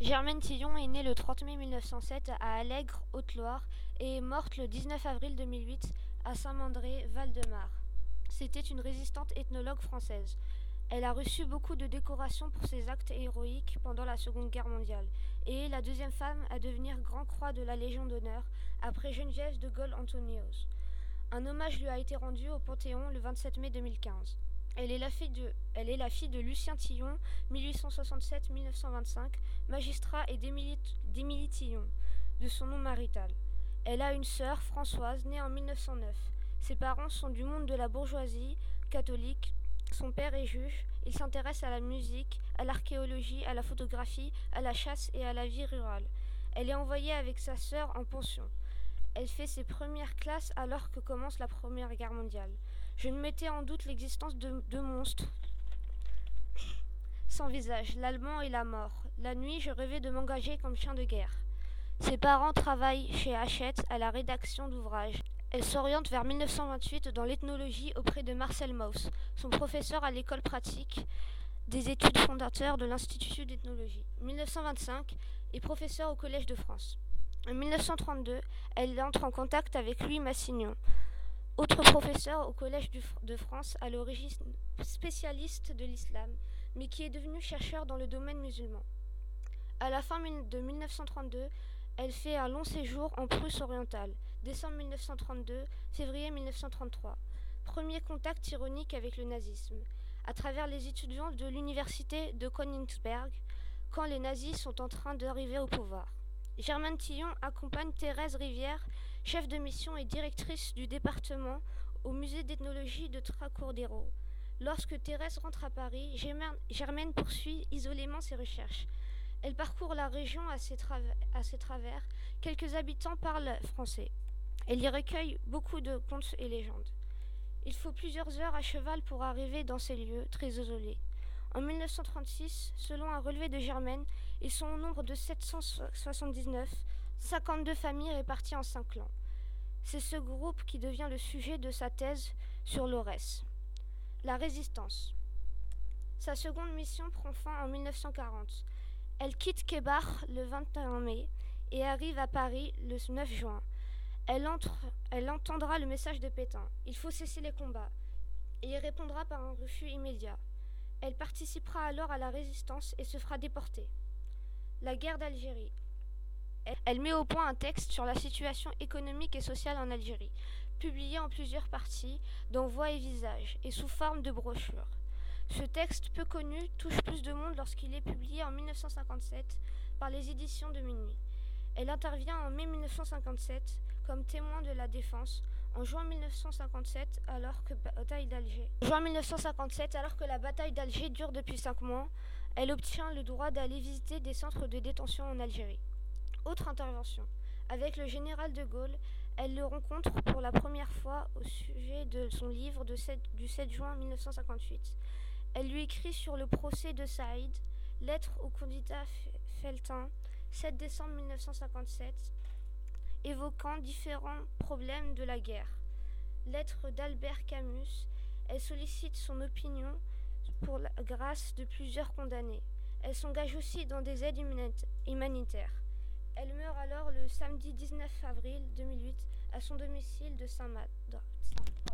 Germaine Tillon est née le 30 mai 1907 à Allègre, Haute-Loire, et est morte le 19 avril 2008 à Saint-Mandré, Val-de-Marne. C'était une résistante ethnologue française. Elle a reçu beaucoup de décorations pour ses actes héroïques pendant la Seconde Guerre mondiale et est la deuxième femme à devenir Grand Croix de la Légion d'honneur après Geneviève de Gaulle-Antonios. Un hommage lui a été rendu au Panthéon le 27 mai 2015. Elle est, la fille de, Lucien Tillon, 1867-1925, magistrat, et d'Émilie Tillon, de son nom marital. Elle a une sœur, Françoise, née en 1909. Ses parents sont du monde de la bourgeoisie catholique. Son père est juge. Il s'intéresse à la musique, à l'archéologie, à la photographie, à la chasse et à la vie rurale. Elle est envoyée avec sa sœur en pension. Elle fait ses premières classes alors que commence la Première Guerre mondiale. Je ne mettais en doute l'existence de deux monstres sans visage, l'allemand et la mort. La nuit, je rêvais de m'engager comme chien de guerre. Ses parents travaillent chez Hachette à la rédaction d'ouvrages. Elle s'oriente vers 1928 dans l'ethnologie auprès de Marcel Mauss, son professeur à l'école pratique des études fondateurs de l'Institut d'ethnologie. 1925 est professeur au Collège de France. En 1932, elle entre en contact avec Louis Massignon, autre professeur au Collège de France, à l'origine spécialiste de l'islam, mais qui est devenu chercheur dans le domaine musulman. À la fin de 1932, elle fait un long séjour en Prusse orientale, décembre 1932, février 1933. Premier contact ironique avec le nazisme, à travers les étudiants de l'université de Königsberg, quand les nazis sont en train d'arriver au pouvoir. Germaine Tillon accompagne Thérèse Rivière, chef de mission et directrice du département au musée d'ethnologie de Tracordero. Lorsque Thérèse rentre à Paris, Germaine poursuit isolément ses recherches. Elle parcourt la région à ses, à ses travers. Quelques habitants parlent français. Elle y recueille beaucoup de contes et légendes. Il faut plusieurs heures à cheval pour arriver dans ces lieux très isolés. En 1936, selon un relevé de Germaine, ils sont au nombre de 779, 52 familles réparties en cinq clans. C'est ce groupe qui devient le sujet de sa thèse sur l'Aurès. La résistance. Sa seconde mission prend fin en 1940. Elle quitte Kébar le 21 mai et arrive à Paris le 9 juin. Elle entendra le message de Pétain. Il faut cesser les combats. Et y répondra par un refus immédiat. Elle participera alors à la résistance et se fera déporter. La guerre d'Algérie. Elle met au point un texte sur la situation économique et sociale en Algérie, publié en plusieurs parties, dans Voix et Visage, et sous forme de brochure. Ce texte peu connu touche plus de monde lorsqu'il est publié en 1957 par les éditions de Minuit. Elle intervient en mai 1957 comme témoin de la défense en juin 1957, alors que, bataille d'Alger. juin 1957, alors que la bataille d'Alger dure depuis cinq mois, elle obtient le droit d'aller visiter des centres de détention en Algérie. Autre intervention. Avec le général de Gaulle, elle le rencontre pour la première fois au sujet de son livre du 7 juin 1958. Elle lui écrit sur le procès de Saïd, lettre au candidat Feltin, 7 décembre 1957, évoquant différents problèmes de la guerre. Lettre d'Albert Camus, elle sollicite son opinion pour la grâce de plusieurs condamnés. Elle s'engage aussi dans des aides humanitaires. Elle meurt alors le samedi 19 avril 2008 à son domicile de Saint-Mad.